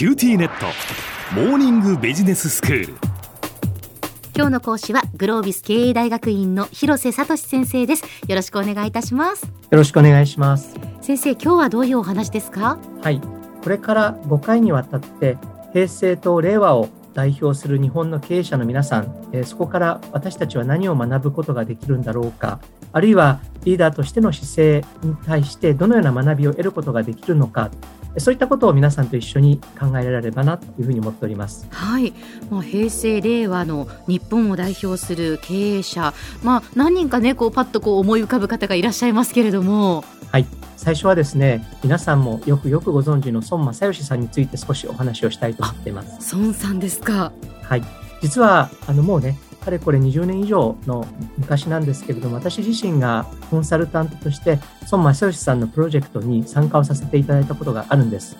QTnet。モーニングビジネススクール。今日の講師はグロービス経営大学院の広瀬聡先生です。よろしくお願いいたします。よろしくお願いします。先生今日はどういうお話ですか？はい。これから5回にわたって平成と令和を代表する日本の経営者の皆さん、えそこから私たちは何を学ぶことができるんだろうか、あるいはリーダーとしての姿勢に対してどのような学びを得ることができるのか、そういったことを皆さんと一緒に考えられればなというふうに思っております。はい、まあ、平成令和の日本を代表する経営者、まあ、何人かねこうパッとこう思い浮かぶ方がいらっしゃいますけれども。はい、最初はですね皆さんもよくよくご存知の孫正義さんについて少しお話をしたいと思っています。孫さんですか。はい、実はあのもうねかれこれ20年以上の昔なんですけれども、私自身がコンサルタントとして、孫正義さんのプロジェクトに参加をさせていただいたことがあるんです。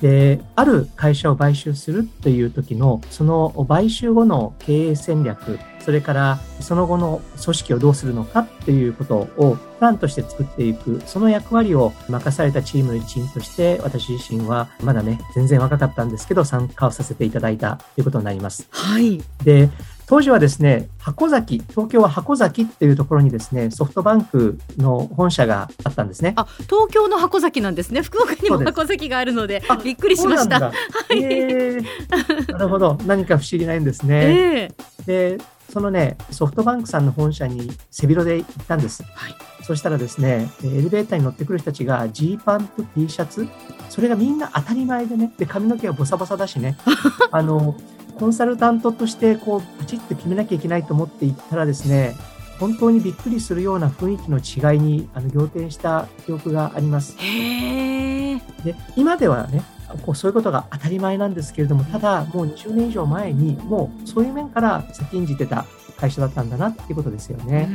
で、ある会社を買収するという時の、その買収後の経営戦略、それからその後の組織をどうするのかっていうことをプランとして作っていく、その役割を任されたチームの一員として、私自身はまだね、全然若かったんですけど、参加をさせていただいたということになります。はい。で、当時はですね、箱崎、東京は箱崎っていうところにですね、ソフトバンクの本社があったんですね。あ、東京の箱崎なんですね。福岡にも箱崎があるので、びっくりしました。はい、えー、なるほど、何か不思議ないんですね。えー、で、そのね、ソフトバンクさんの本社に背広で行ったんです。はい、そしたらですね、エレベーターに乗ってくる人たちがジーパンと T シャツ、それがみんな当たり前でね、で、髪の毛はボサボサだしね、あの、コンサルタントとしてこう、パチッと決めなきゃいけないと思っていったらですね、本当にびっくりするような雰囲気の違いにあの仰天した記憶があります。で今ではねこうそういうことが当たり前なんですけれどもただもう20年以上前にもうそういう面から先んじてた会社だったんだなっていうことですよね。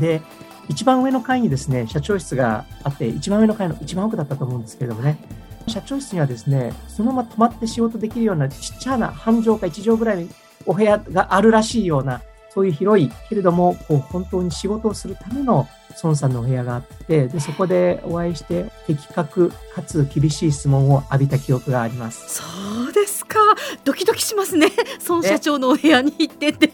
で一番上の階にですね社長室があって一番上の階の一番奥だったと思うんですけれどもね社長室にはですね、そのまま泊まって仕事できるようなちっちゃな半畳か1畳ぐらいお部屋があるらしいような、そういう広いけれども、こう本当に仕事をするための孫さんのお部屋があって、で、そこでお会いして、的確かつ厳しい質問を浴びた記憶があります。そうですか。ドキドキしますね。孫社長のお部屋に行ってて。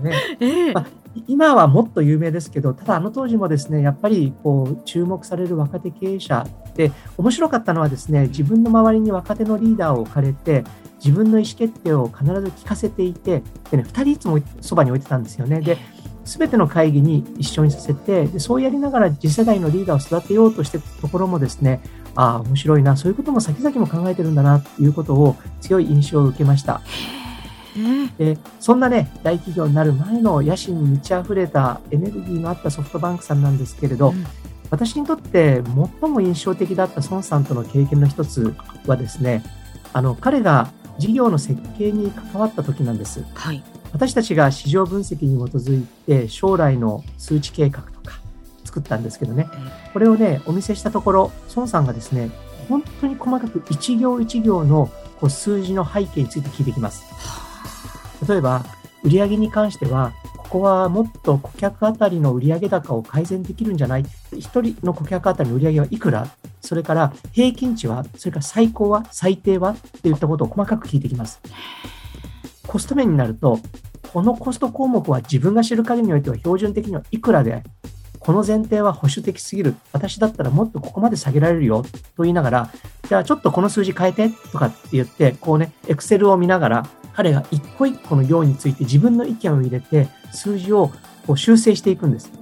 ね 今はもっと有名ですけど、ただあの当時もですね、やっぱりこう注目される若手経営者で、面白かったのはですね、自分の周りに若手のリーダーを置かれて、自分の意思決定を必ず聞かせていて、でね、2人いつもそばに置いてたんですよね。で、すべての会議に一緒にさせてで、そうやりながら次世代のリーダーを育てようとしてたところもですね、ああ、面白いな、そういうことも先々も考えてるんだな、ということを強い印象を受けました。でそんなね、大企業になる前の野心に満ち溢れたエネルギーのあったソフトバンクさんなんですけれど、うん、私にとって最も印象的だった孫さんとの経験の一つはですね、あの、彼が事業の設計に関わった時なんです。はい。私たちが市場分析に基づいて将来の数値計画とか作ったんですけどね、これをね、お見せしたところ、孫さんがですね、本当に細かく一行一行のこう数字の背景について聞いてきます。例えば、売上に関しては、ここはもっと顧客あたりの売上高を改善できるんじゃない？一人の顧客あたりの売上はいくら？それから平均値は？それから最高は？最低は？っていったことを細かく聞いてきます。コスト面になると、このコスト項目は自分が知る限りにおいては標準的にはいくらで、この前提は保守的すぎる。私だったらもっとここまで下げられるよ。と言いながら、じゃあちょっとこの数字変えてとかって言って、こうね、エクセルを見ながら、彼が一個一個の行について自分の意見を入れて、数字をこう修正していくんです。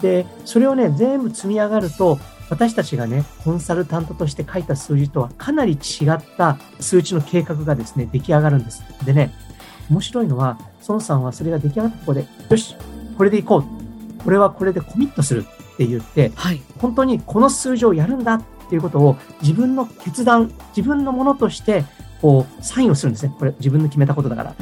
で、それをね、全部積み上がると、私たちがね、コンサルタントとして書いた数字とはかなり違った数値の計画がですね、出来上がるんです。でね、面白いのは、孫さんはそれが出来上がったところで、よし、これでいこう。これはこれでコミットするって言って、はい、本当にこの数字をやるんだっていうことを自分の決断、自分のものとしてこう、サインをするんですね。これ自分の決めたことだから。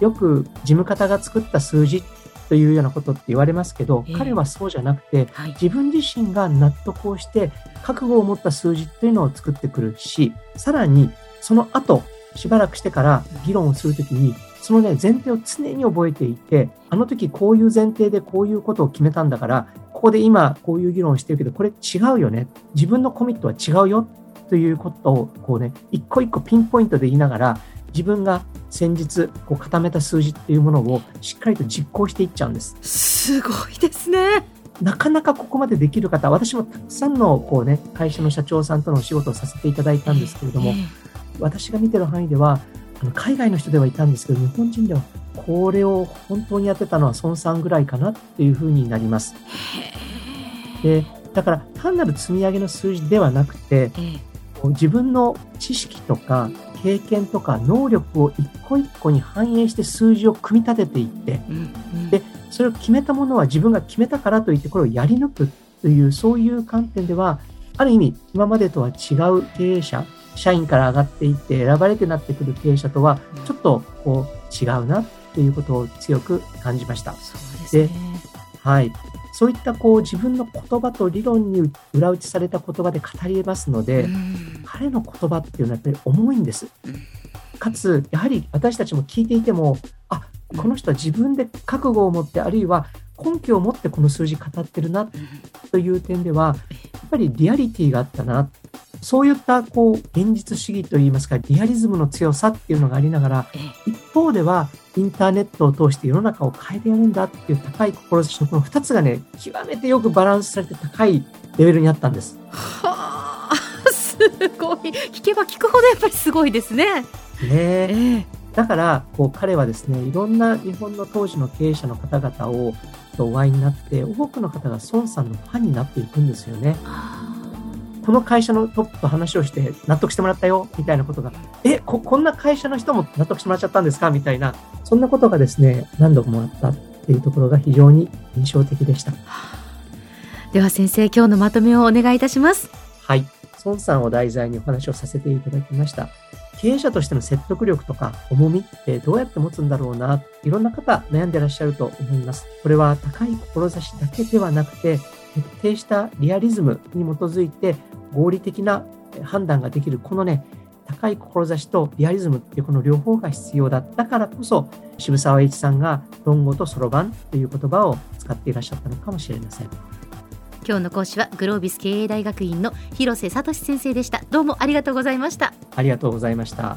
よく事務方が作った数字というようなことって言われますけど、えー、彼はそうじゃなくて、はい、自分自身が納得をして覚悟を持った数字っていうのを作ってくるし、さらにその後、しばらくしてから議論をするときに、そのね、前提を常に覚えていて、あの時こういう前提でこういうことを決めたんだから、ここで今こういう議論をしてるけど、これ違うよね。自分のコミットは違うよ。ということを、こうね、一個一個ピンポイントで言いながら、自分が先日こう固めた数字っていうものをしっかりと実行していっちゃうんです。すごいですね。なかなかここまでできる方、私もたくさんのこう、ね、会社の社長さんとのお仕事をさせていただいたんですけれども、私が見てる範囲では、あの海外の人ではいたんですけど、日本人ではこれを本当にやってたのは孫さんぐらいかなっていうふうになります。でだから単なる積み上げの数字ではなくて、自分の知識とか経験とか能力を一個一個に反映して数字を組み立てていって、でそれを決めたものは自分が決めたからといってこれをやり抜くというそういう観点ではある意味今までとは違う経営者社員から上がっていって選ばれてなってくる経営者とはちょっとこう違うなっていうことを強く感じました。で、ね、はい。そういったこう自分の言葉と理論に裏打ちされた言葉で語りますので、彼の言葉っていうのはやっぱり重いんです。かつ、やはり私たちも聞いていても、あこの人は自分で覚悟を持って、あるいは根拠を持ってこの数字語ってるなという点では、やっぱりリアリティがあったなそういったこう現実主義といいますかリアリズムの強さっていうのがありながら一方ではインターネットを通して世の中を変えてやるんだっていう高い志のこの2つがね極めてよくバランスされて高いレベルにあったんです。はあ すごい聞けば聞くほどやっぱりすごいですね。ねえー、だからこう彼はですねいろんな日本の当時の経営者の方々をお会いになって多くの方が孫さんのファンになっていくんですよね。この会社のトップと話をして納得してもらったよ、みたいなことが、え、こ、こんな会社の人も納得してもらっちゃったんですか？みたいな、そんなことがですね、何度もあったっていうところが非常に印象的でした。では先生、今日のまとめをお願いいたします。はい。孫さんを題材にお話をさせていただきました。経営者としての説得力とか重みってどうやって持つんだろうな、いろんな方悩んでらっしゃると思います。これは高い志だけではなくて、徹底したリアリズムに基づいて合理的な判断ができるこのね高い志とリアリズムっていうこの両方が必要だったからこそ渋沢栄一さんが論語とそろばんという言葉を使っていらっしゃったのかもしれません。今日の講師はグロービス経営大学院の広瀬聡先生でした。どうもありがとうございました。ありがとうございました